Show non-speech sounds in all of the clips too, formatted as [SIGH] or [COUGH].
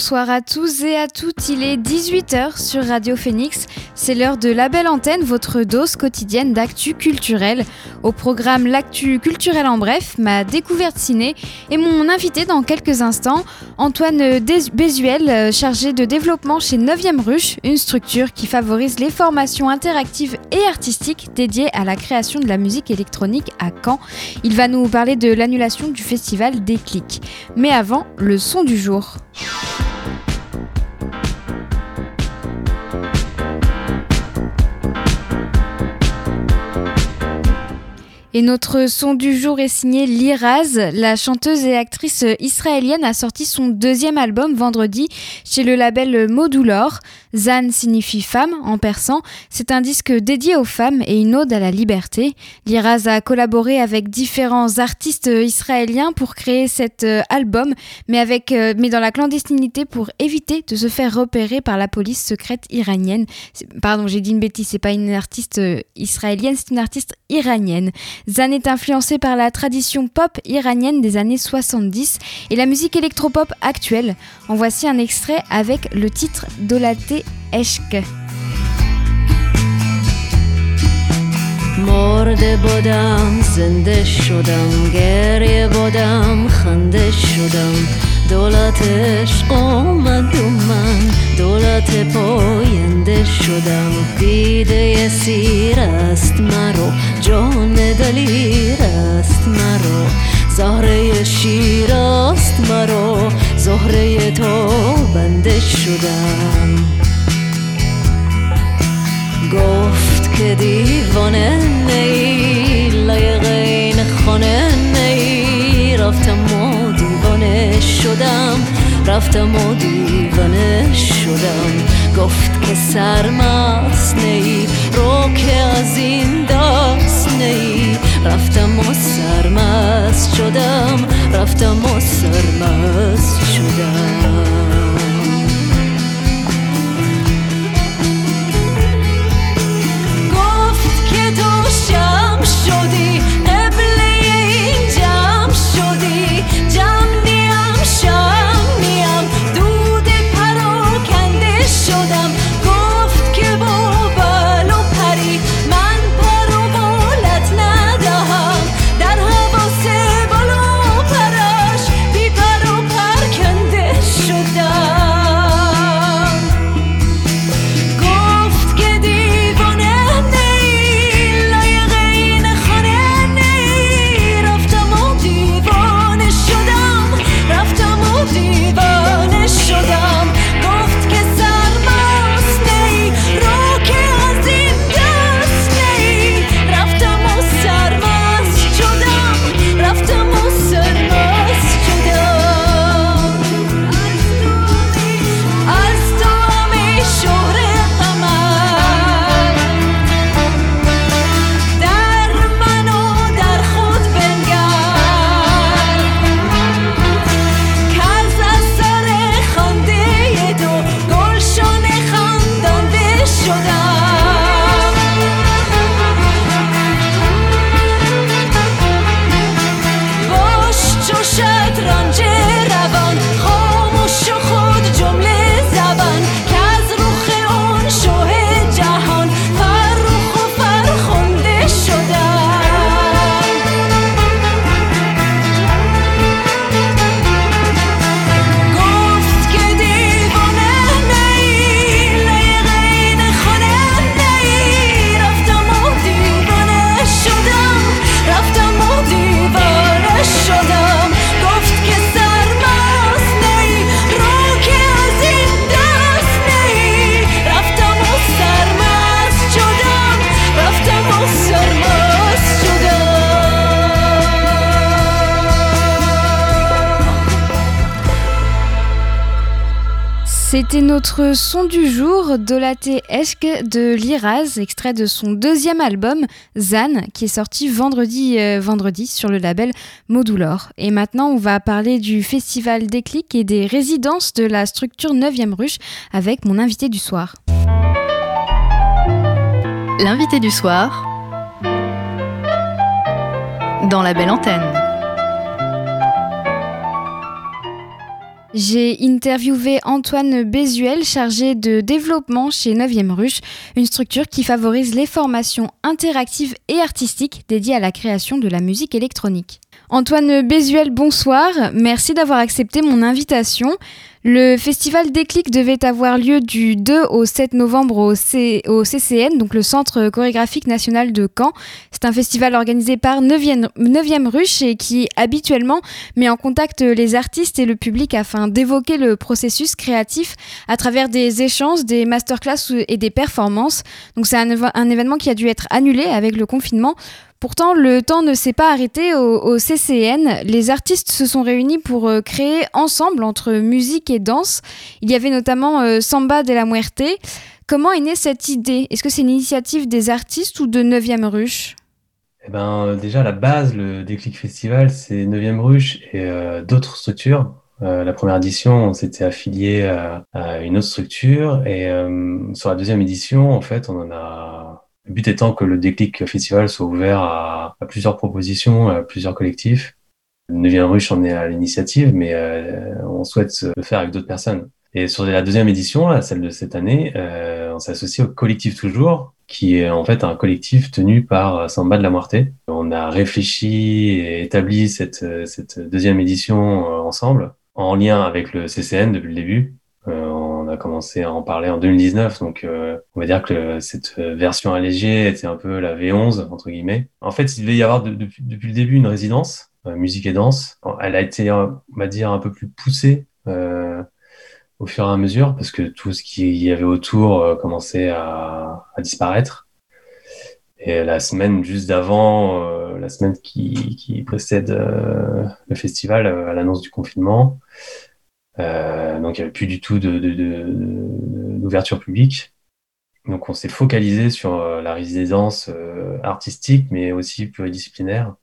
Bonsoir à tous et à toutes, il est 18h sur Radio Phoenix. C'est l'heure de la belle antenne, votre dose quotidienne d'actu culturel. Au programme L'actu culturel en bref, ma découverte ciné et mon invité dans quelques instants, Antoine Bézuel, euh, chargé de développement chez 9e Ruche, une structure qui favorise les formations interactives et artistiques dédiées à la création de la musique électronique à Caen. Il va nous parler de l'annulation du festival Déclic. Mais avant, le son du jour. Thank you. Et notre son du jour est signé Liraz. La chanteuse et actrice israélienne a sorti son deuxième album vendredi chez le label Modulor. Zan signifie femme en persan. C'est un disque dédié aux femmes et une ode à la liberté. Liraz a collaboré avec différents artistes israéliens pour créer cet euh, album, mais, avec, euh, mais dans la clandestinité pour éviter de se faire repérer par la police secrète iranienne. Pardon, j'ai dit une bêtise, c'est pas une artiste euh, israélienne, c'est une artiste iranienne. Zan est influencé par la tradition pop iranienne des années 70 et la musique électropop actuelle. En voici un extrait avec le titre Dolaté Eşk. مرده بودم زنده شدم گریه بودم خنده شدم دولت عشق آمد و من دولت پاینده شدم دیده سیر است مرا جان دلیر است مرا زهره شیر است مرا زهره تو بنده شدم گفت که دیوانه نی لایق این خانه نی رفتم دیوانه شدم. رفتم و دیوانه شدم. گفت که سرمست نی رو که از این دست نی. رفتم و سرمست شدم. رفتم و سرمست شدم. should notre son du jour, Dolaté Eschke de Liraz, extrait de son deuxième album, Zan, qui est sorti vendredi, euh, vendredi sur le label Modulor. Et maintenant, on va parler du festival Déclic et des résidences de la structure 9e Ruche avec mon invité du soir. L'invité du soir dans la belle antenne. J'ai interviewé Antoine Bézuel, chargé de développement chez 9e Ruche, une structure qui favorise les formations interactives et artistiques dédiées à la création de la musique électronique. Antoine Bézuel, bonsoir. Merci d'avoir accepté mon invitation. Le festival Déclic devait avoir lieu du 2 au 7 novembre au, CCN, donc le Centre chorégraphique national de Caen. C'est un festival organisé par 9e, Ruche et qui habituellement met en contact les artistes et le public afin d'évoquer le processus créatif à travers des échanges, des masterclass et des performances. Donc c'est un événement qui a dû être annulé avec le confinement. Pourtant, le temps ne s'est pas arrêté au, CCN. Les artistes se sont réunis pour euh, créer ensemble entre musique et danse. Il y avait notamment euh, Samba de la Muerte. Comment est née cette idée? Est-ce que c'est une initiative des artistes ou de 9e Ruche? Eh ben, euh, déjà, la base, le Déclic Festival, c'est 9e Ruche et d'autres structures. la première édition, on s'était affilié à, une autre structure et sur la deuxième édition, en fait, on en a le but étant que le déclic festival soit ouvert à, plusieurs propositions, à plusieurs collectifs. Neuvième Ruche en est à l'initiative, mais euh, on souhaite le faire avec d'autres personnes. Et sur la deuxième édition, celle de cette année, euh, on s'est associé au collectif Toujours, qui est en fait un collectif tenu par Samba de la Moirté. On a réfléchi et établi cette, cette deuxième édition euh, ensemble, en lien avec le CCN depuis le début, on a commencé à en parler en 2019, donc euh, on va dire que cette version allégée était un peu la V11 entre guillemets. En fait, il devait y avoir depuis, le début une résidence euh, musique et danse. Elle a été, on va dire, un peu plus poussée euh, au fur et à mesure parce que tout ce qu'il y avait autour commençait à, disparaître. Et la semaine juste d'avant, la semaine qui, qui précède le festival, à l'annonce du confinement, euh, donc il n'y avait plus du tout d'ouverture de, publique. Donc on s'est focalisé sur euh, la résidence euh, artistique, mais aussi pluridisciplinaire,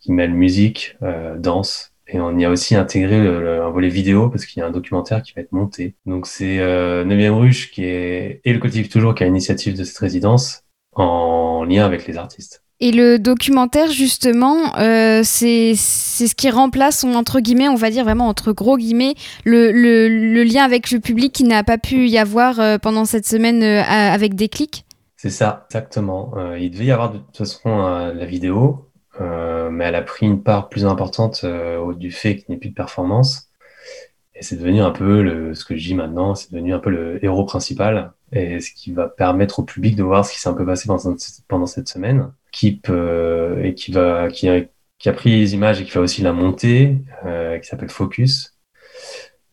qui mêle musique, danse, et on y a aussi intégré un volet vidéo parce qu'il y a un documentaire qui va être monté. Donc c'est euh, 9 Ruche qui est, et le collectif Toujours qui a l'initiative de cette résidence en lien avec les artistes. Et le documentaire, justement, euh, c'est ce qui remplace, entre guillemets, on va dire vraiment entre gros guillemets, le, le, lien avec le public qui n'a pas pu y avoir euh, pendant cette semaine euh, avec des clics C'est ça, exactement. il devait y avoir de toute façon la vidéo, mais elle a pris une part plus importante du fait qu'il n'y ait plus de performance. Et c'est devenu un peu ce que je dis maintenant, c'est devenu un peu le héros principal et ce qui va permettre au public de voir ce qui s'est un peu passé pendant cette semaine équipe euh, et qui va qui a, qui a, pris les images et qui va aussi la monter, euh, qui s'appelle Focus,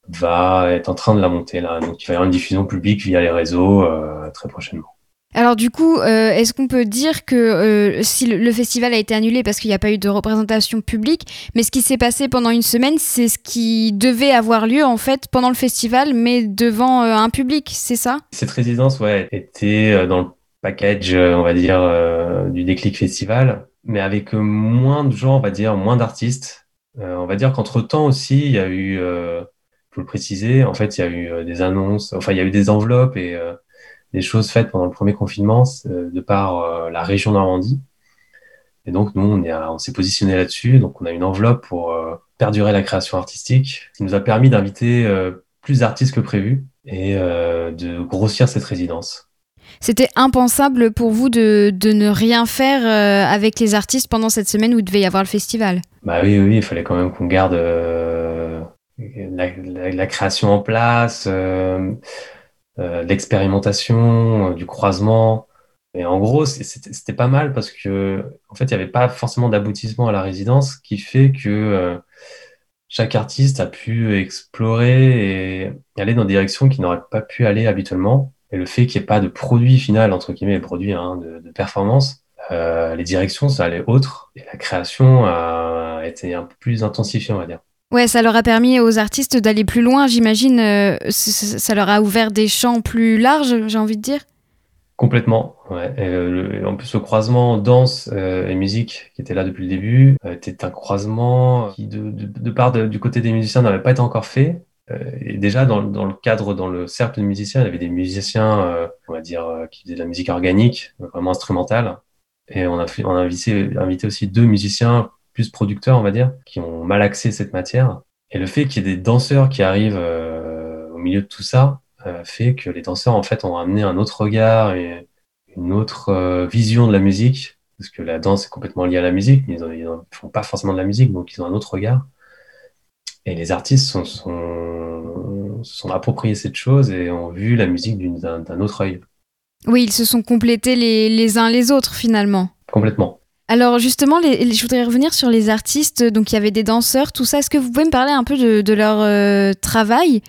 va être en train de la monter là. Donc il va y avoir une diffusion publique via les réseaux euh, très prochainement. Alors du coup, est-ce qu'on peut dire que si le, festival a été annulé parce qu'il n'y a pas eu de représentation publique, mais ce qui s'est passé pendant une semaine, c'est ce qui devait avoir lieu en fait pendant le festival, mais devant un public, c'est ça? Cette résidence, ouais, était dans le package, euh, on va dire, euh, du déclic festival, mais avec moins de gens, on va dire, moins d'artistes. Euh, on va dire qu'entre temps aussi, il y a eu, faut le préciser, en fait, il y a eu des annonces, enfin, il y a eu des enveloppes et des choses faites pendant le premier confinement de par la région Normandie. Et donc, nous, on, on s'est positionné là-dessus. Donc, on a une enveloppe pour perdurer la création artistique, qui nous a permis d'inviter plus d'artistes que prévu et de grossir cette résidence. C'était impensable pour vous de, ne rien faire euh, avec les artistes pendant cette semaine où il devait y avoir le festival? Bah oui, oui, il fallait quand même qu'on garde euh, la, création en place, euh, l'expérimentation, du croisement. Et en gros, c'était pas mal parce que, en fait, il n'y avait pas forcément d'aboutissement à la résidence, qui fait que chaque artiste a pu explorer et aller dans des directions qu'il n'aurait pas pu aller habituellement. Et le fait qu'il n'y ait pas de produit final, entre guillemets, produit hein, de, performance, euh, les directions, ça allait autre. Et la création a été un peu plus intensifiée, on va dire. Ouais, ça leur a permis aux artistes d'aller plus loin, j'imagine. euh, ça leur a ouvert des champs plus larges, j'ai envie de dire. Complètement, ouais. Et, euh, le- et en plus, le croisement danse euh, et musique qui était là depuis le début était un croisement qui, de, de, de part de- du côté des musiciens, n'avait pas été encore fait. Euh, et déjà, dans, dans le cadre, dans le cercle de musiciens, il y avait des musiciens, euh, on va dire, euh, qui faisaient de la musique organique, vraiment instrumentale. Et on a fait, on a invité, invité aussi deux musiciens plus producteurs, on va dire, qui ont mal axé cette matière. Et le fait qu'il y ait des danseurs qui arrivent au milieu de tout ça fait que les danseurs, en fait, ont amené un autre regard et une autre vision de la musique, parce que la danse est complètement liée à la musique, mais ils ne font pas forcément de la musique, donc ils ont un autre regard. Et les artistes sont, sont, se sont appropriés cette chose et ont vu la musique d'un autre œil, Oui, ils se sont complétés les, les uns les autres finalement. complètement. Alors justement, les- les- je voudrais revenir sur les artistes. Donc il y avait des danseurs, tout ça. Est-ce que vous pouvez me parler un peu de, de leur euh, travail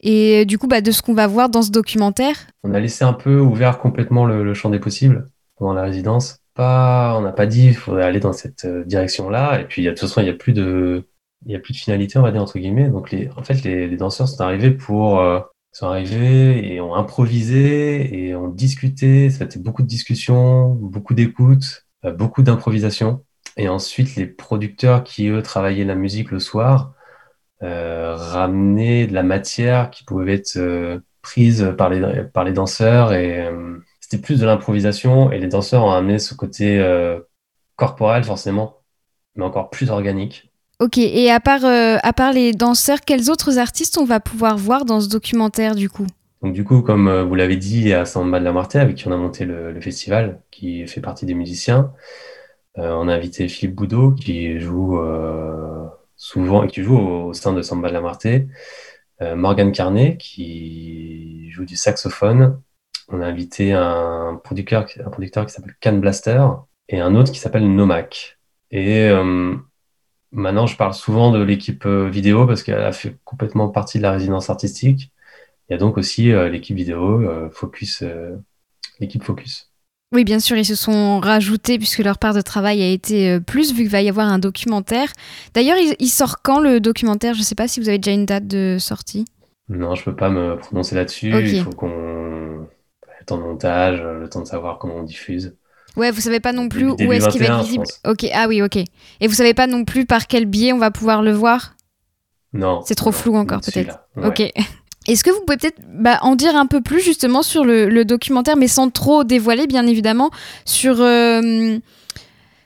et du coup bah, de ce qu'on va voir dans ce documentaire? On a laissé un peu ouvert complètement le, le champ des possibles pendant la résidence. Pas, on n'a pas dit il faudrait aller dans cette euh, direction-là. Et puis, de toute façon, il n'y a plus de, il y a plus de finalité, on va dire, entre guillemets. Donc, les, en fait, les, danseurs sont arrivés pour, euh, sont arrivés et ont improvisé et ont discuté. Ça a été beaucoup de discussions, beaucoup d'écoute, euh, beaucoup d'improvisation. Et ensuite, les producteurs qui, eux, travaillaient la musique le soir, euh, ramenaient de la matière qui pouvait être euh, prise par les, par les danseurs et c'était plus de l'improvisation et les danseurs ont amené ce côté corporel forcément, mais encore plus organique. Ok, et à part, euh, à part les danseurs, quels autres artistes on va pouvoir voir dans ce documentaire du coup? Donc du coup, comme euh, vous l'avez dit, il y a Samba de la Marté avec qui on a monté le, festival, qui fait partie des musiciens. Euh, on a invité Philippe Boudot qui joue euh, souvent et qui joue au, sein de Samba de la Marté. Euh, Morgane Carnet qui joue du saxophone. On a invité un producteur, un producteur qui s'appelle Can Blaster et un autre qui s'appelle Nomac. Et maintenant, je parle souvent de l'équipe euh, vidéo parce qu'elle a fait complètement partie de la résidence artistique. Il y a donc aussi euh, l'équipe vidéo, euh, Focus, euh, l'équipe Focus. Oui, bien sûr, ils se sont rajoutés puisque leur part de travail a été plus vu qu'il va y avoir un documentaire. D'ailleurs, il, il sort quand le documentaire? Je ne sais pas si vous avez déjà une date de sortie. Non, je peux pas me prononcer là-dessus. Il faut qu'on le temps de montage, le temps de savoir comment on diffuse. Ouais, vous savez pas non plus Début où est-ce qu'il va 21, être visible. Ok, ah oui, ok. Et vous savez pas non plus par quel biais on va pouvoir le voir? Non. C'est trop non, flou encore. Ouais. Ok. [LAUGHS] Est-ce que vous pouvez peut-être bah, en dire un peu plus justement sur le, le documentaire, mais sans trop dévoiler, bien évidemment, sur, euh,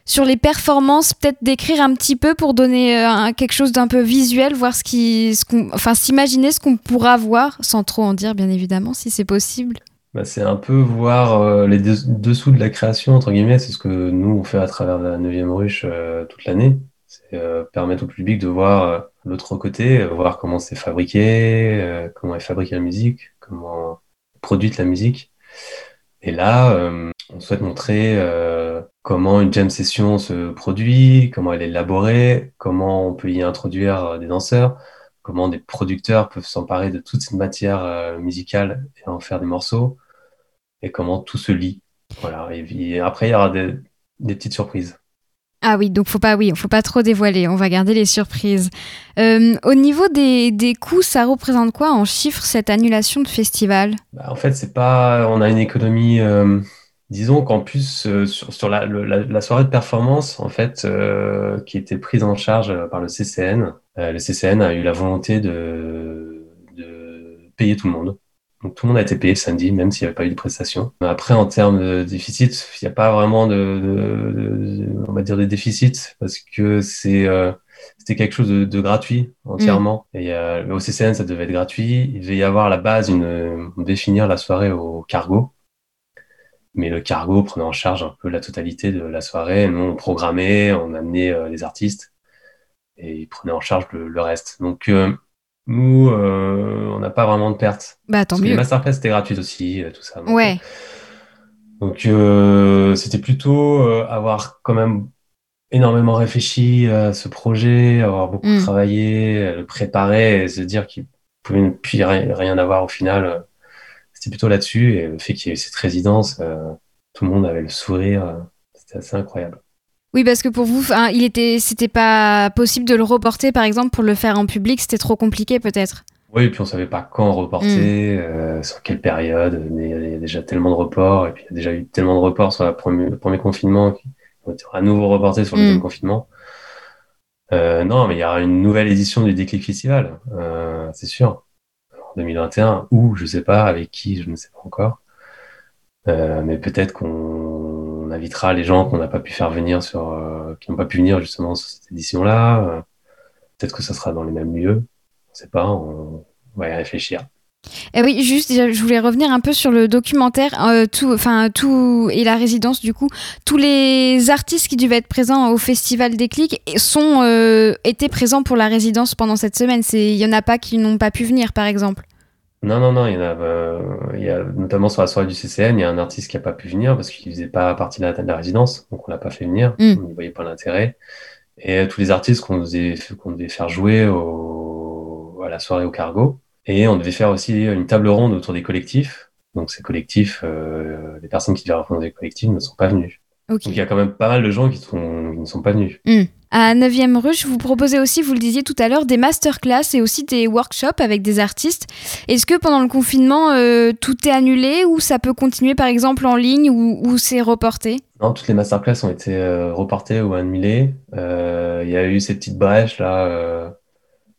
sur les performances, peut-être décrire un petit peu pour donner euh, un- quelque chose d'un peu visuel, voir ce qui, ce qu'on, enfin, s'imaginer ce qu'on pourra voir, sans trop en dire, bien évidemment, si c'est possible? Bah, c'est un peu voir euh, les des- dessous de la création, entre guillemets. C'est ce que nous, on fait à travers la 9e ruche euh, toute l'année. C'est euh, permettre au public de voir l'autre côté, voir comment c'est fabriqué, comment est fabriquée la musique, comment est produite la musique. Et là, on souhaite montrer comment une jam session se produit, comment elle est élaborée, comment on peut y introduire des danseurs, comment des producteurs peuvent s'emparer de toute cette matière musicale et en faire des morceaux, et comment tout se lie. Voilà. Et, après, il y aura des, des petites surprises. Ah oui, donc faut pas, oui, faut pas trop dévoiler. On va garder les surprises. Euh, au niveau des, des coûts, ça représente quoi en chiffres cette annulation de festival? Bah, en fait, c'est pas, on a une économie. euh, disons qu'en plus euh, sur, sur la, le- la, la soirée de performance, en fait, qui était prise en charge par le CCN, le CCN a eu la volonté de, de payer tout le monde. Donc tout le monde a été payé samedi, même s'il n'y avait pas eu de prestation. Après, en termes de déficit, il n'y a pas vraiment de, de- de- on va dire, de déficit parce que c'est euh, c'était quelque chose de, de gratuit entièrement. Et euh, au CCN, ça devait être gratuit. Il devait y avoir à la base une, on devait finir la soirée au cargo. Mais le cargo prenait en charge un peu la totalité de la soirée. Nous, on programmait, on amenait euh, les artistes et ils prenaient en charge le, le reste. Donc, euh, nous, euh, on n'a pas vraiment de pertes. Bah tant Parce que les masterclass, c'était gratuit aussi, euh, tout ça. Donc, Ouais. donc euh, c'était plutôt euh, avoir quand même énormément réfléchi à ce projet, avoir beaucoup Mm. travaillé, euh, le préparer et se dire qu'il pouvait ne plus rien, avoir au final. euh, C'était plutôt là-dessus et le fait qu'il y ait eu cette résidence, euh, tout le monde avait le sourire, euh, c'était assez incroyable. Oui, parce que pour vous, enfin, il était, c'était pas possible de le reporter, par exemple, pour le faire en public, c'était trop compliqué peut-être. Oui, puis on savait pas quand reporter, euh, sur quelle période. Mais il y a déjà tellement de reports, et puis il y a déjà eu tellement de reports sur la première, le premier confinement qui vont être à nouveau reportés sur le Mm. deuxième confinement. Euh, non, mais il y aura une nouvelle édition du Déclic Festival, euh, c'est sûr, en 2021, ou je sais pas avec qui, je ne sais pas encore. Mais peut-être qu'on invitera les gens qu'on n'a pas pu faire venir sur, euh, qui n'ont pas pu venir justement sur cette édition-là. Euh, peut-être que ça sera dans les mêmes lieux. On sait pas, on, va y réfléchir. Eh oui, juste, je voulais revenir un peu sur le documentaire, euh, tout, enfin tout et la résidence du coup. Tous les artistes qui devaient être présents au festival Déclic sont euh, étaient présents pour la résidence pendant cette semaine. Il y en a pas qui n'ont pas pu venir, par exemple. Non, non, non, il y en a, euh, il y a notamment sur la soirée du CCN, il y a un artiste qui n'a pas pu venir parce qu'il faisait pas partie de la, de la résidence, donc on l'a pas fait venir, Mm. on n'y voyait pas l'intérêt. Et euh, tous les artistes qu'on devait, qu'on devait faire jouer au, à la soirée au cargo, et on devait faire aussi une table ronde autour des collectifs. Donc ces collectifs, euh, les personnes qui devaient représenter les collectifs ne sont pas venues. Donc il y a quand même pas mal de gens qui, sont, qui ne sont pas venus. À 9e ruche, vous proposez aussi, vous le disiez tout à l'heure, des masterclass et aussi des workshops avec des artistes. Est-ce que pendant le confinement, euh, tout est annulé ou ça peut continuer par exemple en ligne ou, c'est reporté? Non, toutes les masterclass ont été euh, reportées ou annulées. Euh, il y a eu ces petites brèches là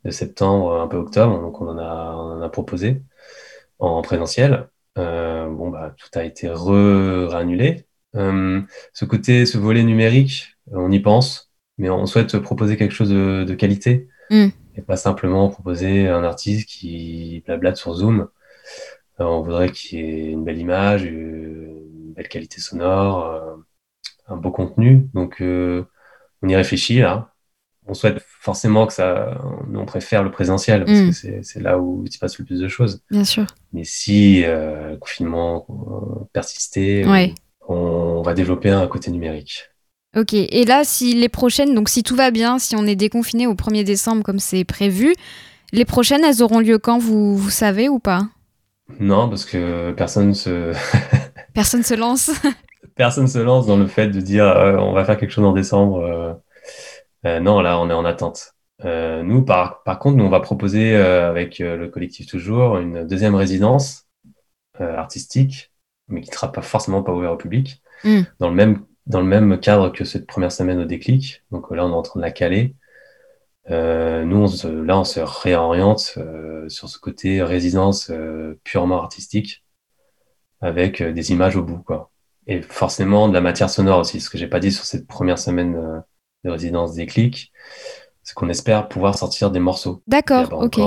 de septembre, un peu octobre, donc on en a, proposé en présentiel. Bon bah tout a été re réannulé. Euh, ce côté, ce volet numérique, on y pense, mais on souhaite proposer quelque chose de, de qualité Mm. et pas simplement proposer un artiste qui blablate sur Zoom. Euh, on voudrait qu'il y ait une belle image, une belle qualité sonore, euh, un beau contenu. Donc, euh, on y réfléchit là. On souhaite forcément que ça. On préfère le présentiel parce Mm. que c'est c'est là où il se passe le plus de choses. Bien sûr. Mais si euh, le confinement euh, persistait, Ouais. on va développer un côté numérique. Ok, et là, si les prochaines, donc si tout va bien, si on est déconfiné au 1er décembre comme c'est prévu, les prochaines, elles auront lieu quand, vous, vous savez ou pas? Non, parce que personne se [LAUGHS] Personne se lance [LAUGHS] personne se lance dans le fait de dire euh, on va faire quelque chose en décembre. euh. Euh, non, là, on est en attente. Nous, par, par contre, nous, on va proposer avec le collectif toujours une deuxième résidence artistique, mais qui ne sera pas forcément pas ouverte au public, Mm. dans le même dans le même cadre que cette première semaine au déclic. Donc là, on est en train de la caler. Euh, nous, on se- là, on se réoriente euh, sur ce côté résidence euh, purement artistique, avec des images au bout, quoi. Et forcément de la matière sonore aussi. Ce que j'ai pas dit sur cette première semaine de résidence déclic, c'est qu'on espère pouvoir sortir des morceaux. D'accord, ok.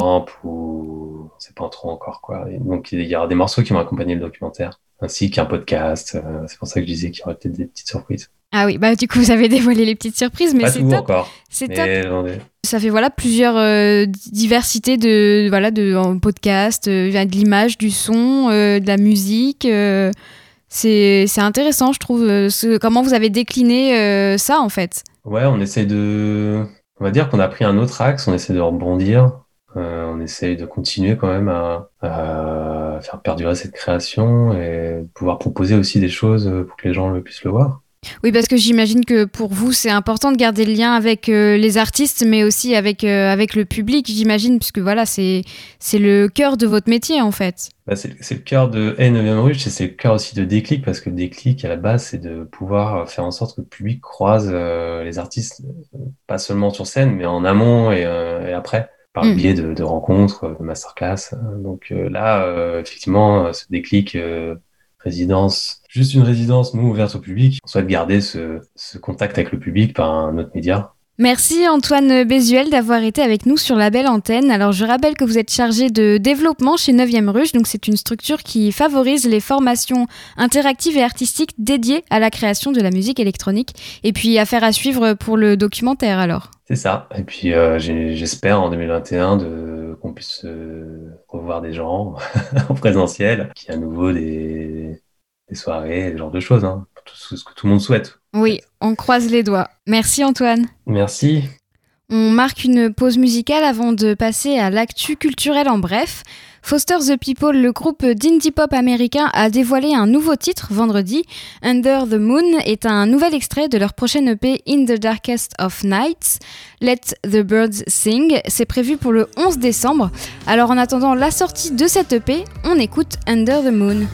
Ou on sait pas trop encore quoi. Et donc il y aura des morceaux qui vont accompagner le documentaire, ainsi qu'un podcast. Euh, c'est pour ça que je disais qu'il y aurait peut-être des petites surprises. Ah oui, bah du coup, vous avez [LAUGHS] dévoilé les petites surprises, mais c'est top. encore, C'est top. ai- Ça fait voilà plusieurs euh, diversités de voilà de en podcast, euh, de l'image, du son, de la musique. c'est c'est intéressant, je trouve. ce- comment vous avez décliné ça en fait. Ouais, on essaie de. On va dire qu'on a pris un autre axe, on essaie de rebondir, euh, on essaie de continuer quand même à, à faire perdurer cette création et pouvoir proposer aussi des choses pour que les gens le puissent le voir. Oui, parce que j'imagine que pour vous, c'est important de garder le lien avec euh, les artistes, mais aussi avec, euh, avec le public, j'imagine, puisque voilà, c'est le cœur de votre métier, en fait. Bah, c'est le cœur de Hey 9 Ruche et c'est le cœur aussi de Déclic parce que Déclic, à la base, c'est de pouvoir faire en sorte que le public croise euh, les artistes, euh, pas seulement sur scène, mais en amont et, euh, et après, par le Mm. biais de, de rencontres, de masterclass. Donc euh, là, euh, effectivement, euh, ce Déclic euh, résidence, juste une résidence, nous, ouverte au public, on souhaite garder ce, ce contact avec le public par un autre média. Merci Antoine Bézuel d'avoir été avec nous sur la belle antenne. Alors je rappelle que vous êtes chargé de développement chez 9e Ruche, donc c'est une structure qui favorise les formations interactives et artistiques dédiées à la création de la musique électronique. Et puis affaire à suivre pour le documentaire alors. C'est ça. Et puis euh, j'espère en 2021 de qu'on puisse euh, revoir des gens [LAUGHS] en présentiel, qu'il y ait à nouveau des, des soirées, ce genre de choses, hein. Tout ce que tout le monde souhaite. Oui, on croise les doigts. Merci Antoine. Merci. On marque une pause musicale avant de passer à l'actu culturel en bref. Foster the People, le groupe d'indie pop américain, a dévoilé un nouveau titre vendredi. Under the Moon est un nouvel extrait de leur prochaine EP In the Darkest of Nights. Let the Birds Sing. C'est prévu pour le 11 décembre. Alors en attendant la sortie de cette EP, on écoute Under the Moon.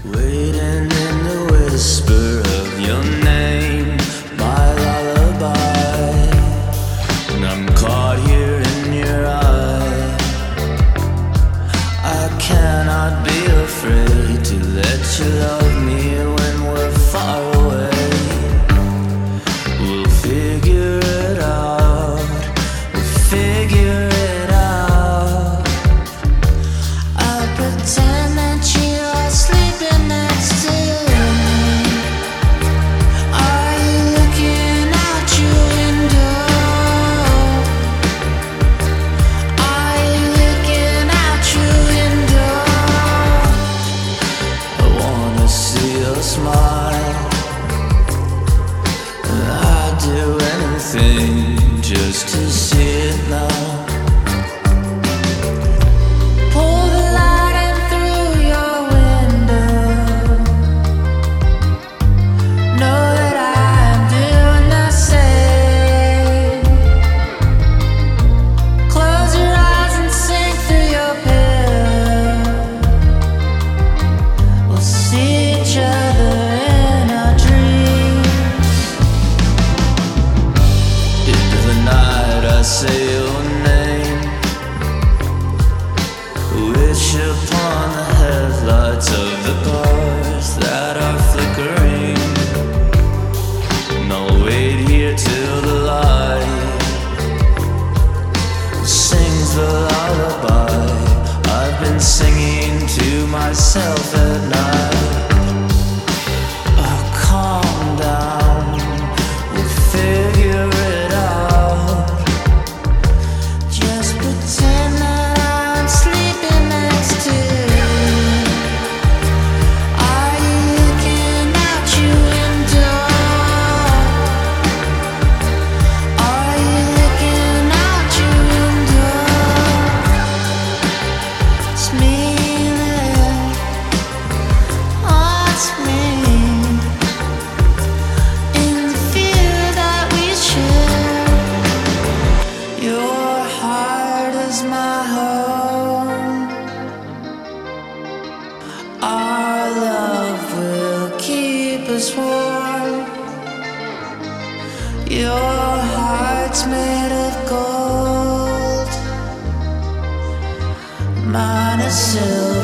to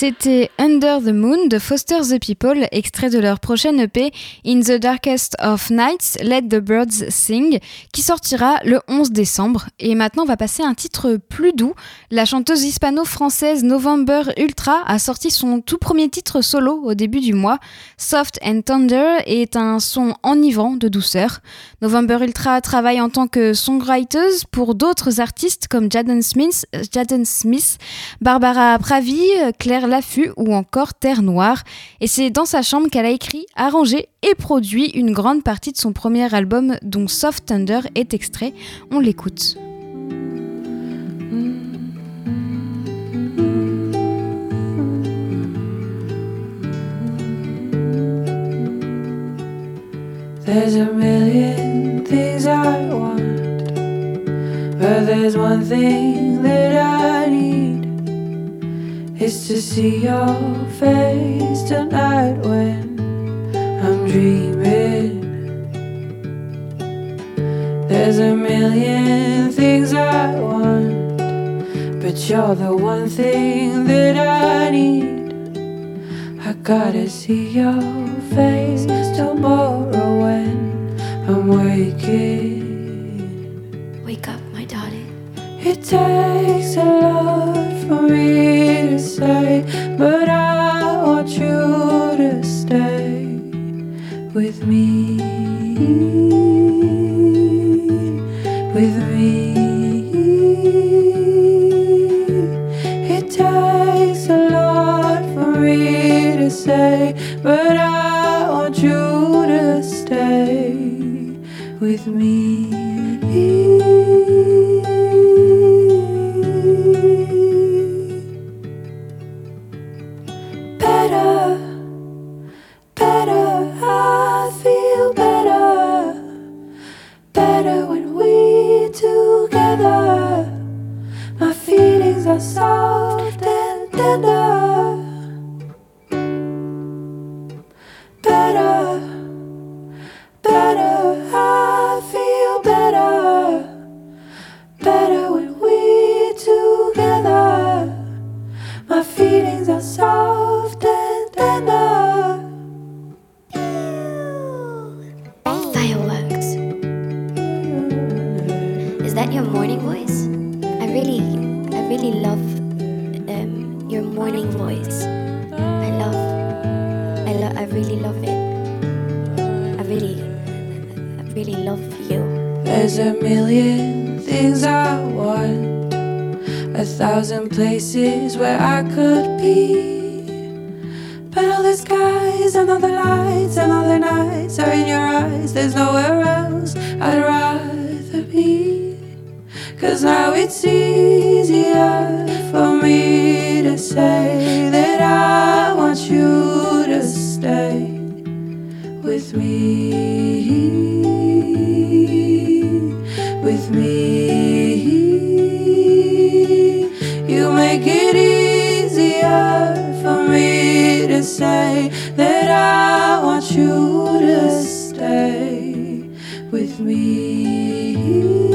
C'était Under the Moon de Foster the People, extrait de leur prochaine EP In the Darkest of Nights, Let the Birds Sing, qui sortira le 11 décembre. Et maintenant, on va passer à un titre plus doux. La chanteuse hispano-française November Ultra a sorti son tout premier titre solo au début du mois. Soft and Tender est un son enivrant de douceur. November Ultra travaille en tant que songwriter pour d'autres artistes comme Jaden Jaden Smith Barbara Pravi, Claire L'affût ou encore Terre Noire. Et c'est dans sa chambre qu'elle a écrit, arrangé et produit une grande partie de son premier album dont Soft Thunder est extrait. On l'écoute. Is to see your face tonight when I'm dreaming. There's a million things I want, but you're the one thing that I need. I gotta see your face tomorrow when I'm waking. It takes a lot for me to say, but I want you to stay with me. With me. It takes a lot for me to say, but I want you to stay with me. To stay with me.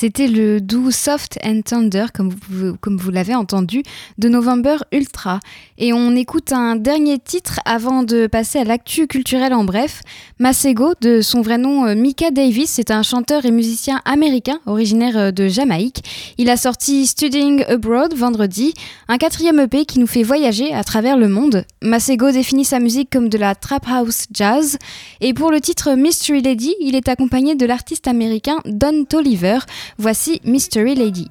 C'était le doux Soft and Tender, comme vous, l'avez entendu, de November Ultra. Et on écoute un dernier titre avant de passer à l'actu culturelle en bref. Masego, de son vrai nom euh, Mika Davis, est un chanteur et musicien américain originaire euh, de Jamaïque. Il a sorti Studying Abroad vendredi, un quatrième EP qui nous fait voyager à travers le monde. Masego définit sa musique comme de la trap house jazz. Et pour le titre Mystery Lady, il est accompagné de l'artiste américain Don Tolliver, Voici Mystery Lady.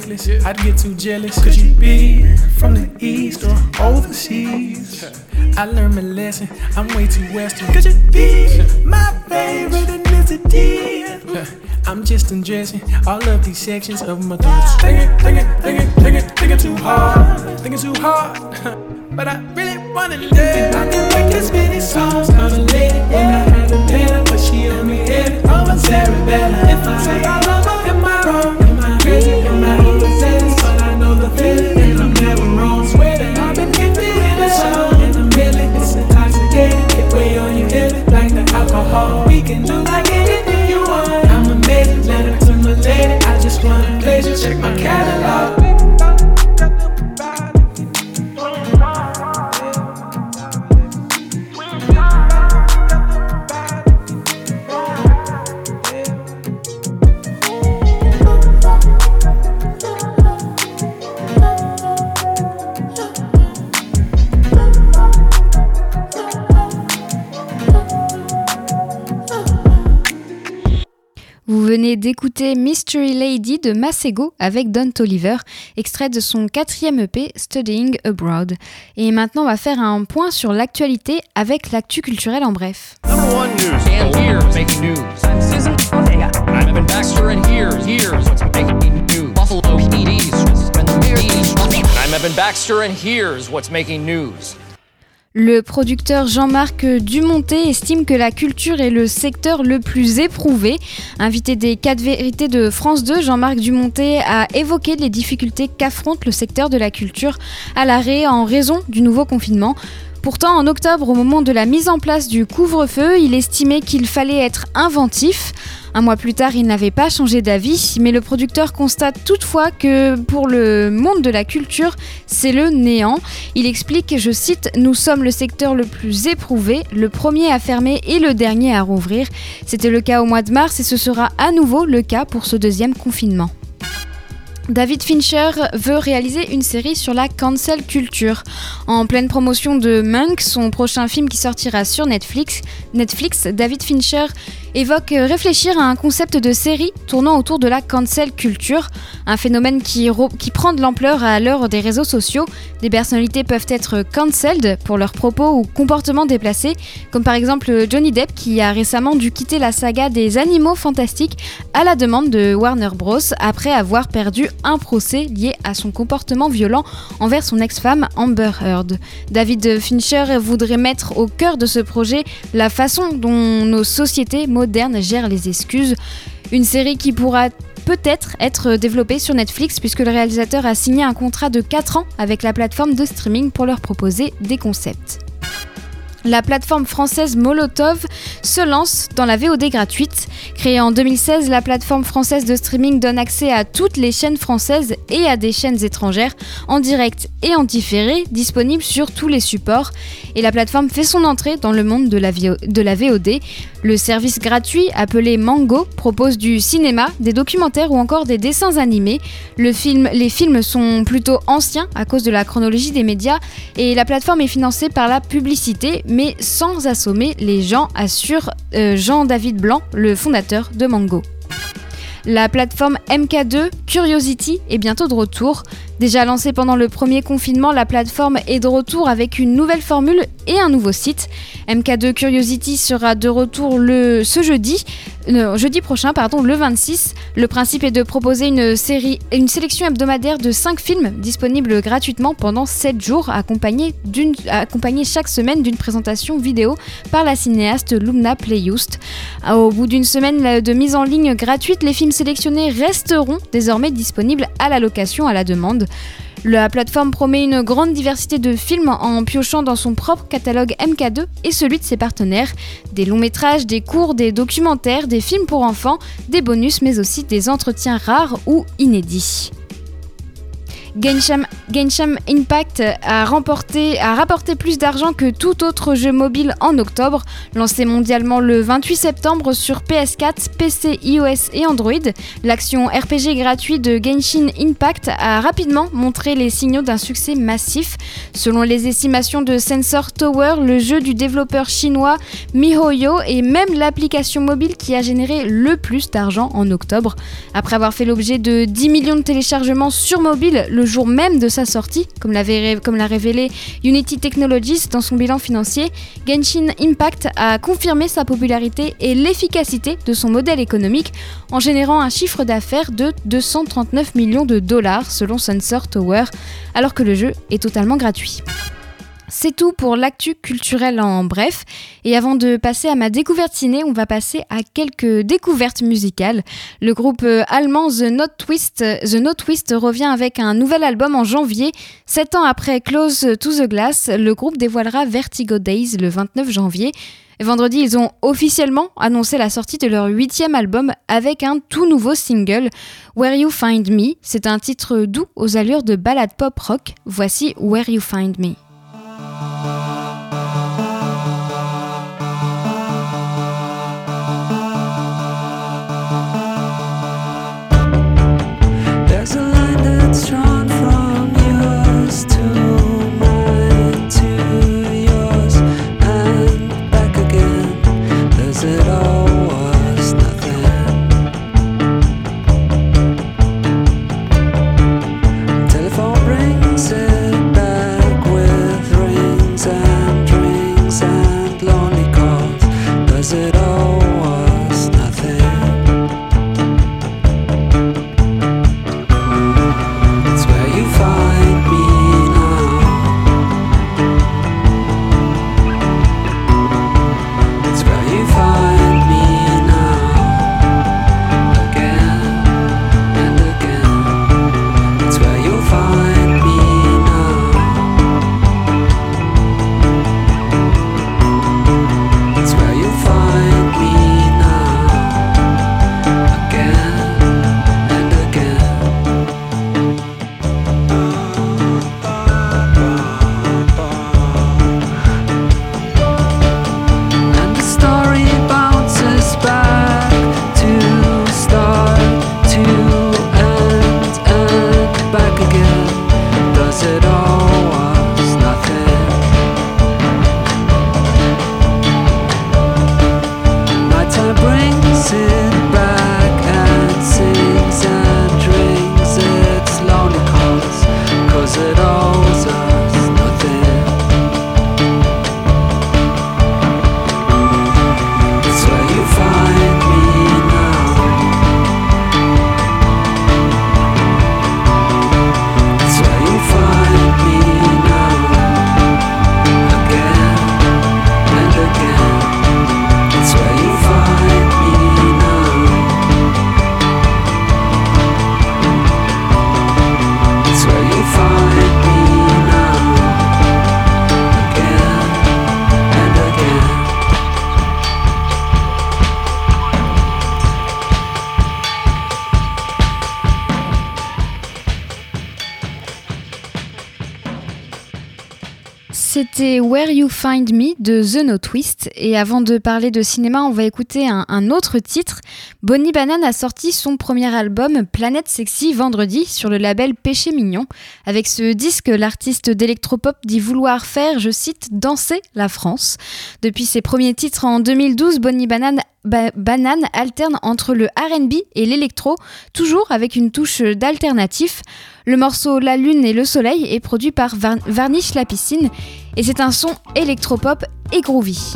reckless. Yeah. I'd get too jealous. Could you be from the east or overseas? I learned my lesson. I'm way too western. Could you be my favorite ethnicity? I'm just undressing all of these sections of my thoughts. Thinking, thinking, thinking, thinking, thinking too hard. Thinking too hard. [LAUGHS] but I really wanna live. I can make this many songs on a lady. Yeah. When I had a pen, but she only had it. Oh, I'm Sarah Bella. If I say I can do like d'écouter Mystery Lady de Masego avec Don Toliver, extrait de son quatrième EP Studying Abroad. Et maintenant, on va faire un point sur l'actualité avec l'actu culturelle en bref. I'm Evan Baxter and here's what's making news? Le producteur Jean-Marc Dumonté estime que la culture est le secteur le plus éprouvé. Invité des 4 vérités de France 2, Jean-Marc Dumonté a évoqué les difficultés qu'affronte le secteur de la culture à l'arrêt en raison du nouveau confinement. Pourtant, en octobre, au moment de la mise en place du couvre-feu, il estimait qu'il fallait être inventif. Un mois plus tard, il n'avait pas changé d'avis, mais le producteur constate toutefois que pour le monde de la culture, c'est le néant. Il explique, je cite, Nous sommes le secteur le plus éprouvé, le premier à fermer et le dernier à rouvrir. C'était le cas au mois de mars et ce sera à nouveau le cas pour ce deuxième confinement. David Fincher veut réaliser une série sur la cancel culture. En pleine promotion de Monk, son prochain film qui sortira sur Netflix, Netflix David Fincher évoque réfléchir à un concept de série tournant autour de la cancel culture, un phénomène qui, qui prend de l'ampleur à l'heure des réseaux sociaux. Des personnalités peuvent être cancelled pour leurs propos ou comportements déplacés, comme par exemple Johnny Depp qui a récemment dû quitter la saga des animaux fantastiques à la demande de Warner Bros. après avoir perdu un procès lié à son comportement violent envers son ex-femme Amber Heard. David Fincher voudrait mettre au cœur de ce projet la façon dont nos sociétés gère les excuses. Une série qui pourra peut-être être développée sur Netflix puisque le réalisateur a signé un contrat de 4 ans avec la plateforme de streaming pour leur proposer des concepts. La plateforme française Molotov se lance dans la VOD gratuite. Créée en 2016, la plateforme française de streaming donne accès à toutes les chaînes françaises et à des chaînes étrangères en direct et en différé, disponibles sur tous les supports. Et la plateforme fait son entrée dans le monde de la VOD. Le service gratuit appelé Mango propose du cinéma, des documentaires ou encore des dessins animés. Les films sont plutôt anciens à cause de la chronologie des médias et la plateforme est financée par la publicité mais sans assommer les gens, assure euh, Jean-David Blanc, le fondateur de Mango. La plateforme MK2 Curiosity est bientôt de retour. Déjà lancée pendant le premier confinement, la plateforme est de retour avec une nouvelle formule et un nouveau site. MK2 Curiosity sera de retour le, ce jeudi, jeudi prochain, pardon, le 26. Le principe est de proposer une, série, une sélection hebdomadaire de 5 films disponibles gratuitement pendant 7 jours, accompagnés, chaque semaine d'une présentation vidéo par la cinéaste Lumna Playhoust. Au bout d'une semaine de mise en ligne gratuite, les films sélectionnés resteront désormais disponibles à la location à la demande. La plateforme promet une grande diversité de films en piochant dans son propre catalogue MK2 et celui de ses partenaires. Des longs métrages, des courts, des documentaires, des films pour enfants, des bonus mais aussi des entretiens rares ou inédits. Genshin, Impact a, remporté, a rapporté plus d'argent que tout autre jeu mobile en octobre. Lancé mondialement le 28 septembre sur PS4, PC, iOS et Android, l'action RPG gratuite de Genshin Impact a rapidement montré les signaux d'un succès massif. Selon les estimations de Sensor Tower, le jeu du développeur chinois MiHoYo est même l'application mobile qui a généré le plus d'argent en octobre. Après avoir fait l'objet de 10 millions de téléchargements sur mobile, le jour même de sa sortie, comme l'a révélé Unity Technologies dans son bilan financier, Genshin Impact a confirmé sa popularité et l'efficacité de son modèle économique en générant un chiffre d'affaires de 239 millions de dollars selon Sensor Tower, alors que le jeu est totalement gratuit. C'est tout pour l'actu culturel en bref. Et avant de passer à ma découverte ciné, on va passer à quelques découvertes musicales. Le groupe euh, allemand The Note Twist, The revient avec un nouvel album en janvier. Sept ans après Close to the Glass, le groupe dévoilera Vertigo Days le 29 janvier. Vendredi, ils ont officiellement annoncé la sortie de leur huitième album avec un tout nouveau single, Where You Find Me. C'est un titre doux aux allures de ballade pop rock. Voici Where You Find Me. You Find Me de The No Twist. Et avant de parler de cinéma, on va écouter un, autre titre. Bonnie Banane a sorti son premier album Planète Sexy vendredi sur le label Péché Mignon. Avec ce disque, l'artiste d'électropop dit vouloir faire, je cite, danser la France. Depuis ses premiers titres en 2012, Bonnie Banane alterne entre le RB et l'électro, toujours avec une touche d'alternatif. Le morceau La Lune et le Soleil est produit par Varnish la piscine et c'est un son électropop et groovy.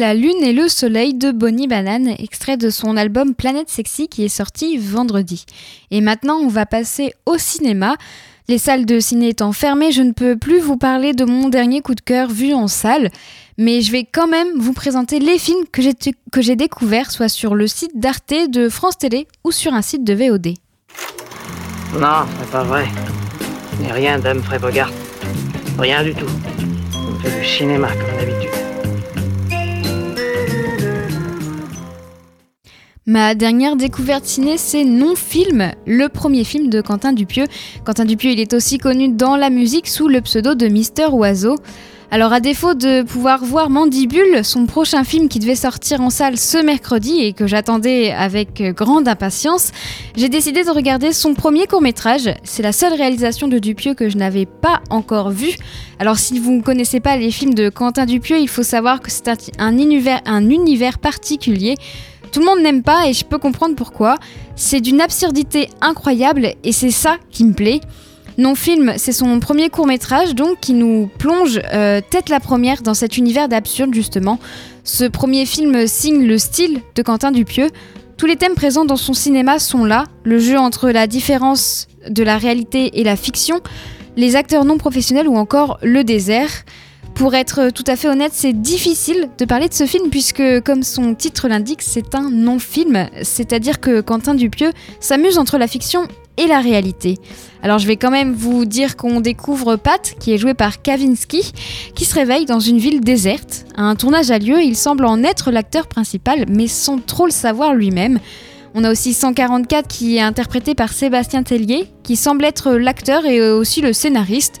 La Lune et le Soleil de Bonnie Banane, extrait de son album Planète Sexy qui est sorti vendredi. Et maintenant, on va passer au cinéma. Les salles de ciné étant fermées, je ne peux plus vous parler de mon dernier coup de cœur vu en salle, mais je vais quand même vous présenter les films que j'ai découverts, soit sur le site d'Arte, de France Télé ou sur un site de VOD. Non, c'est pas vrai. Mais rien d'Humphrey Bogart. Rien du tout. On fait du cinéma comme d'habitude. Ma dernière découverte ciné, c'est Non Film, le premier film de Quentin Dupieux. Quentin Dupieux, il est aussi connu dans la musique sous le pseudo de Mister Oiseau. Alors à défaut de pouvoir voir Mandibule, son prochain film qui devait sortir en salle ce mercredi et que j'attendais avec grande impatience, j'ai décidé de regarder son premier court métrage. C'est la seule réalisation de Dupieux que je n'avais pas encore vue. Alors si vous ne connaissez pas les films de Quentin Dupieux, il faut savoir que c'est un, univers, un univers particulier tout le monde n'aime pas et je peux comprendre pourquoi. C'est d'une absurdité incroyable et c'est ça qui me plaît. Non Film, c'est son premier court métrage donc qui nous plonge euh, tête la première dans cet univers d'absurde justement. Ce premier film signe le style de Quentin Dupieux. Tous les thèmes présents dans son cinéma sont là, le jeu entre la différence de la réalité et la fiction, les acteurs non professionnels ou encore le désert. Pour être tout à fait honnête, c'est difficile de parler de ce film puisque, comme son titre l'indique, c'est un non-film, c'est-à-dire que Quentin Dupieux s'amuse entre la fiction et la réalité. Alors je vais quand même vous dire qu'on découvre Pat, qui est joué par Kavinsky, qui se réveille dans une ville déserte. Un tournage a lieu, il semble en être l'acteur principal, mais sans trop le savoir lui-même. On a aussi 144 qui est interprété par Sébastien Tellier, qui semble être l'acteur et aussi le scénariste.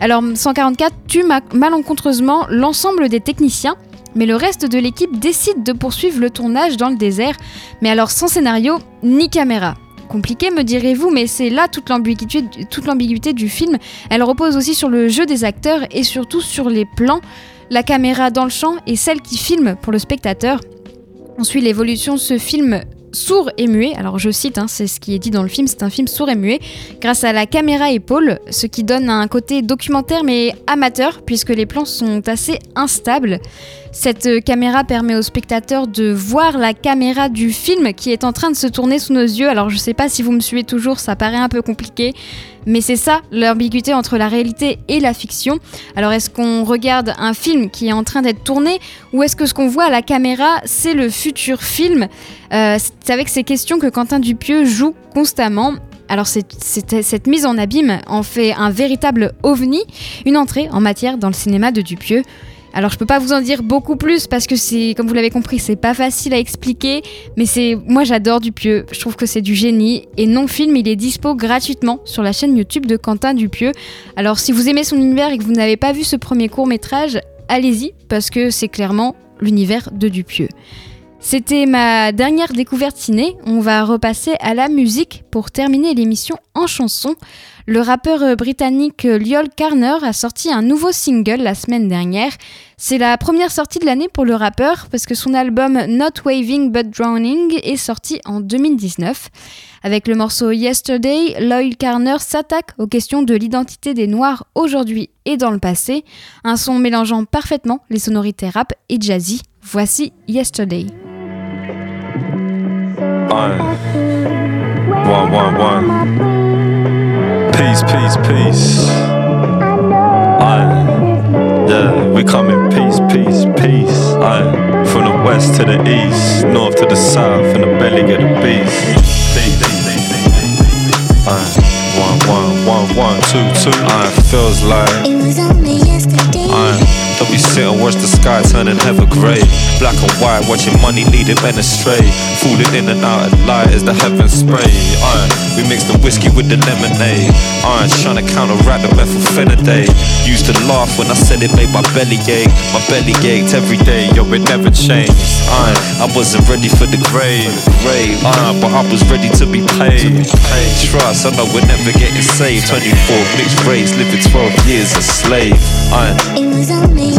Alors 144 tue malencontreusement l'ensemble des techniciens, mais le reste de l'équipe décide de poursuivre le tournage dans le désert, mais alors sans scénario ni caméra. Compliqué me direz-vous, mais c'est là toute l'ambiguïté du film. Elle repose aussi sur le jeu des acteurs et surtout sur les plans. La caméra dans le champ est celle qui filme pour le spectateur. On suit l'évolution de ce film sourd et muet. Alors je cite, hein, c'est ce qui est dit dans le film, c'est un film sourd et muet, grâce à la caméra épaule, ce qui donne un côté documentaire mais amateur, puisque les plans sont assez instables. Cette caméra permet aux spectateurs de voir la caméra du film qui est en train de se tourner sous nos yeux. Alors je sais pas si vous me suivez toujours, ça paraît un peu compliqué, mais c'est ça l'ambiguïté entre la réalité et la fiction. Alors est-ce qu'on regarde un film qui est en train d'être tourné ou est-ce que ce qu'on voit à la caméra c'est le futur film? Euh, C'est avec ces questions que Quentin Dupieux joue constamment. Alors cette mise en abîme en fait un véritable ovni, une entrée en matière dans le cinéma de Dupieux. Alors je peux pas vous en dire beaucoup plus parce que c'est, comme vous l'avez compris, c'est pas facile à expliquer, mais c'est, moi j'adore Dupieux, je trouve que c'est du génie et non film, il est dispo gratuitement sur la chaîne YouTube de Quentin Dupieux. Alors si vous aimez son univers et que vous n'avez pas vu ce premier court métrage, allez-y parce que c'est clairement l'univers de Dupieux. C'était ma dernière découverte ciné. On va repasser à la musique pour terminer l'émission en chanson. Le rappeur britannique Lyol Carner a sorti un nouveau single la semaine dernière. C'est la première sortie de l'année pour le rappeur parce que son album Not Waving But Drowning est sorti en 2019. Avec le morceau Yesterday, Lloyd Carner s'attaque aux questions de l'identité des Noirs aujourd'hui et dans le passé, un son mélangeant parfaitement les sonorités rap et jazzy. Voici Yesterday. Peace, peace, peace. Aye. Yeah, we come in peace, peace, peace. Aye. From the west to the east, north to the south, and the belly of the beast. Aye. One, one, one, one, two, two. Aye, feels like. It was only yesterday. Aye. Don't be sit and watch the sky turning heather grey. Black and white, watching money leading men astray. Falling in and out of light as the heavens spray. Iron, we mix the whiskey with the lemonade. Iron, trying to counteract the methylphenidate. Used to laugh when I said it made my belly ache. My belly ached every day, yo, it never changed. Iron, I wasn't ready for the grave. grave. Iron, but I was ready to be paid. Trust, I know we're never getting saved. 24 mixed race, living 12 years a slave. Iron. It was only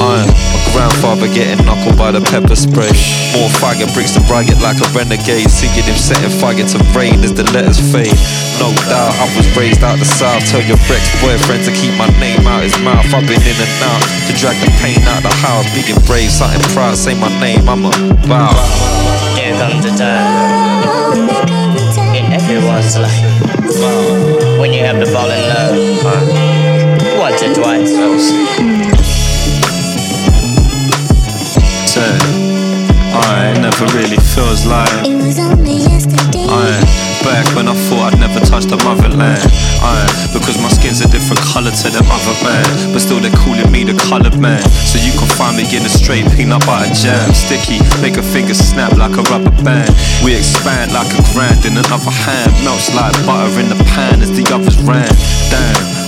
yesterday. I am my grandfather getting knuckled by the pepper spray. More faggot bricks to brag it like a renegade. Seeing him setting faggot to rain as the letters fade. No doubt I was raised out the south. Tell your ex boyfriend to keep my name out his mouth. I've been in and out to drag the pain out the house. Being brave, something proud, say my name. I'm a bow. Here comes the time in everyone's life when you have to fall in love once or twice. Never really feels like It was only yesterday. I back when I thought I'd never touch the motherland. I because my skin's a different colour to them other man, but still they're calling me the coloured man. So you can find me in a straight peanut butter jam, sticky, make a finger snap like a rubber band. We expand like a grand in another hand, melts like butter in the pan as the others ran. Damn.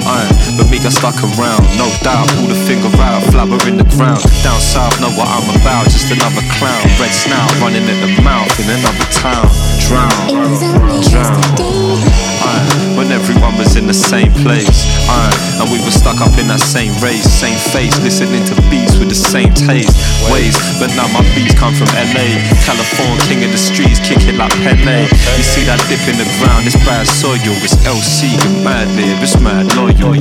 But me got stuck around, no doubt. Pull the finger out, flower in the ground. Down south, know what I'm about, just another clown. Red snout running at the mouth in another town. Drown, drown. Iron, when everyone was in the same place. Iron, and we were stuck up in that same race, same face, listening to beats with the same taste. Ways, but now my beats come from LA. California, king of the streets, kicking like Pele. You see that dip in the ground, it's bad soil, it's LC, you mad live, it's mad loyal.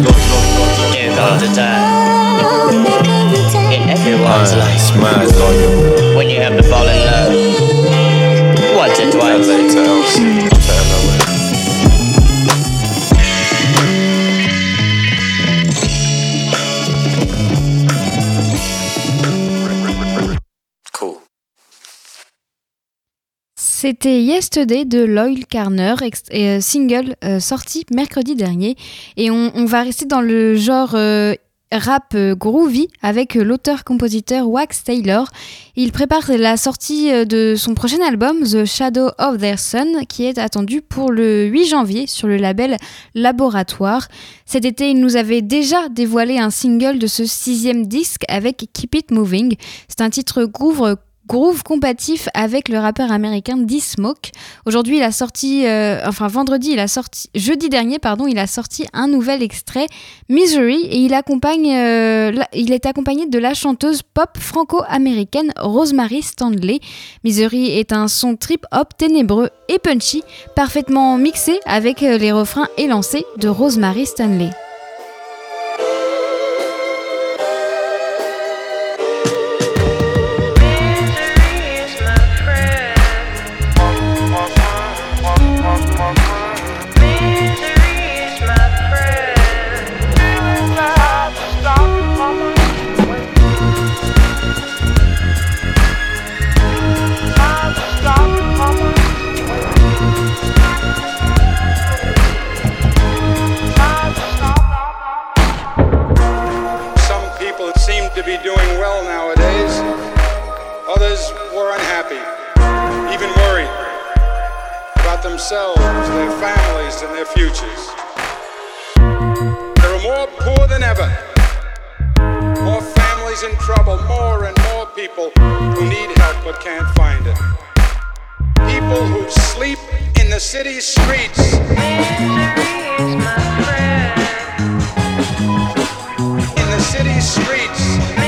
Here comes the time in everyone's life It's mad loyal. when you have to fall in love once or twice. C'était Yesterday de Loyal Carner, euh, single euh, sorti mercredi dernier. Et on, va rester dans le genre euh, rap groovy avec l'auteur-compositeur Wax Taylor. Il prépare la sortie de son prochain album, The Shadow of Their Sun, qui est attendu pour le 8 janvier sur le label Laboratoire. Cet été, il nous avait déjà dévoilé un single de ce sixième disque avec Keep It Moving. C'est un titre groove groove compatif avec le rappeur américain D-Smoke. Aujourd'hui, il a sorti, euh, enfin vendredi, il a sorti, jeudi dernier, pardon, il a sorti un nouvel extrait, Misery, et il accompagne, euh, il est accompagné de la chanteuse pop franco-américaine Rosemary Stanley. Misery est un son trip-hop ténébreux et punchy, parfaitement mixé avec euh, les refrains élancés de Rosemary Stanley. Themselves, their families, and their futures. There are more poor than ever, more families in trouble, more and more people who need help but can't find it. People who sleep in the city streets. In the city streets.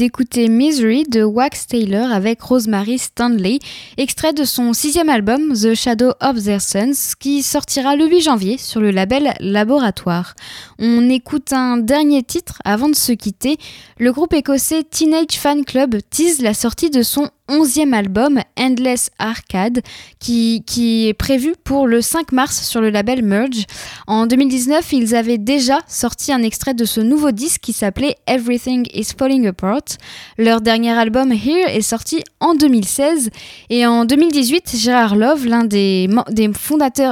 D'écouter Misery de Wax Taylor avec Rosemary Stanley, extrait de son sixième album The Shadow of Their Sons, qui sortira le 8 janvier sur le label Laboratoire. On écoute un dernier titre avant de se quitter. Le groupe écossais Teenage Fan Club tease la sortie de son onzième album, Endless Arcade, qui, est prévu pour le 5 mars sur le label Merge. En 2019, ils avaient déjà sorti un extrait de ce nouveau disque qui s'appelait Everything is Falling Apart. Leur dernier album, Here, est sorti en 2016. Et en 2018, Gérard Love, l'un des, des,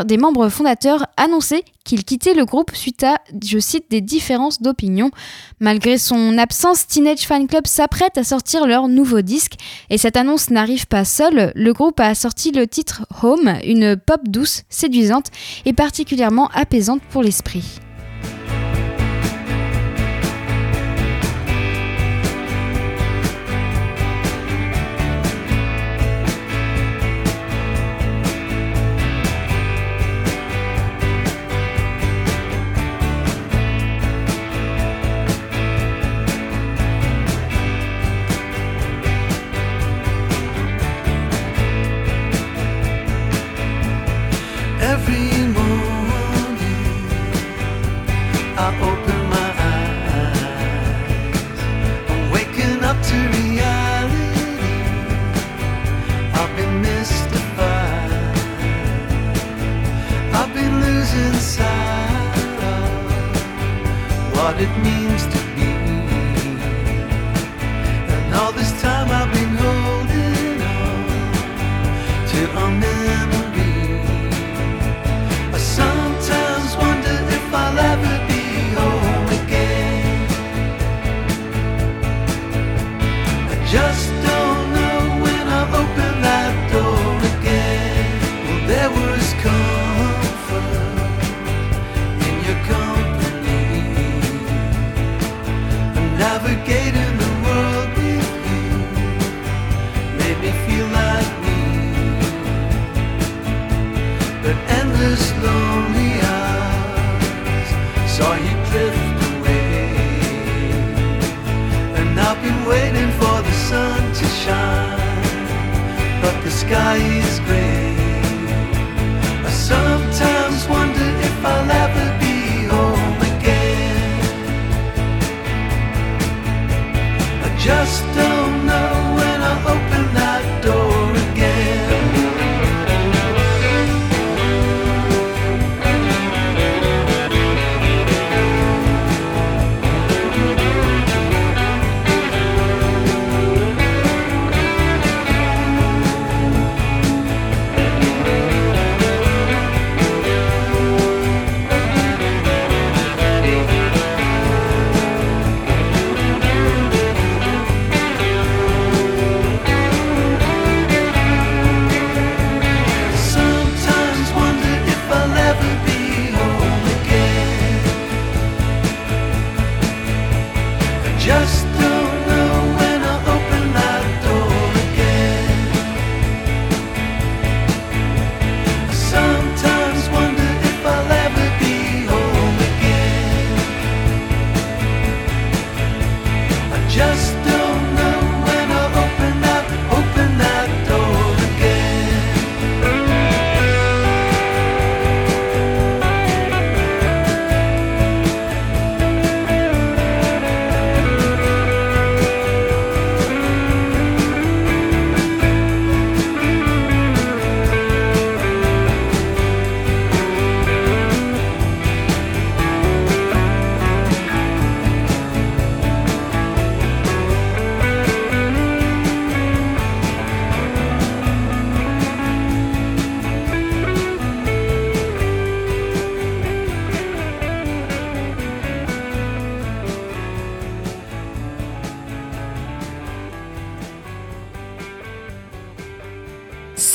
des membres fondateurs, annonçait qu'il quittait le groupe suite à, je cite, des différences d'opinion. Malgré son absence, Teenage Fan Club s'apprête à sortir leur nouveau disque et cette annonce n'arrive pas seule. Le groupe a sorti le titre Home, une pop douce, séduisante et particulièrement apaisante pour l'esprit.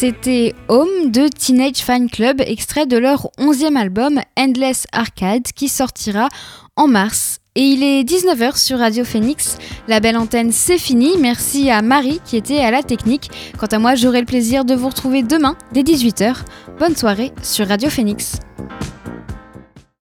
c'était Home de Teenage Fan Club, extrait de leur onzième album Endless Arcade qui sortira en mars. Et il est 19h sur Radio Phoenix. La belle antenne, c'est fini. Merci à Marie qui était à la technique. Quant à moi, j'aurai le plaisir de vous retrouver demain dès 18h. Bonne soirée sur Radio Phoenix.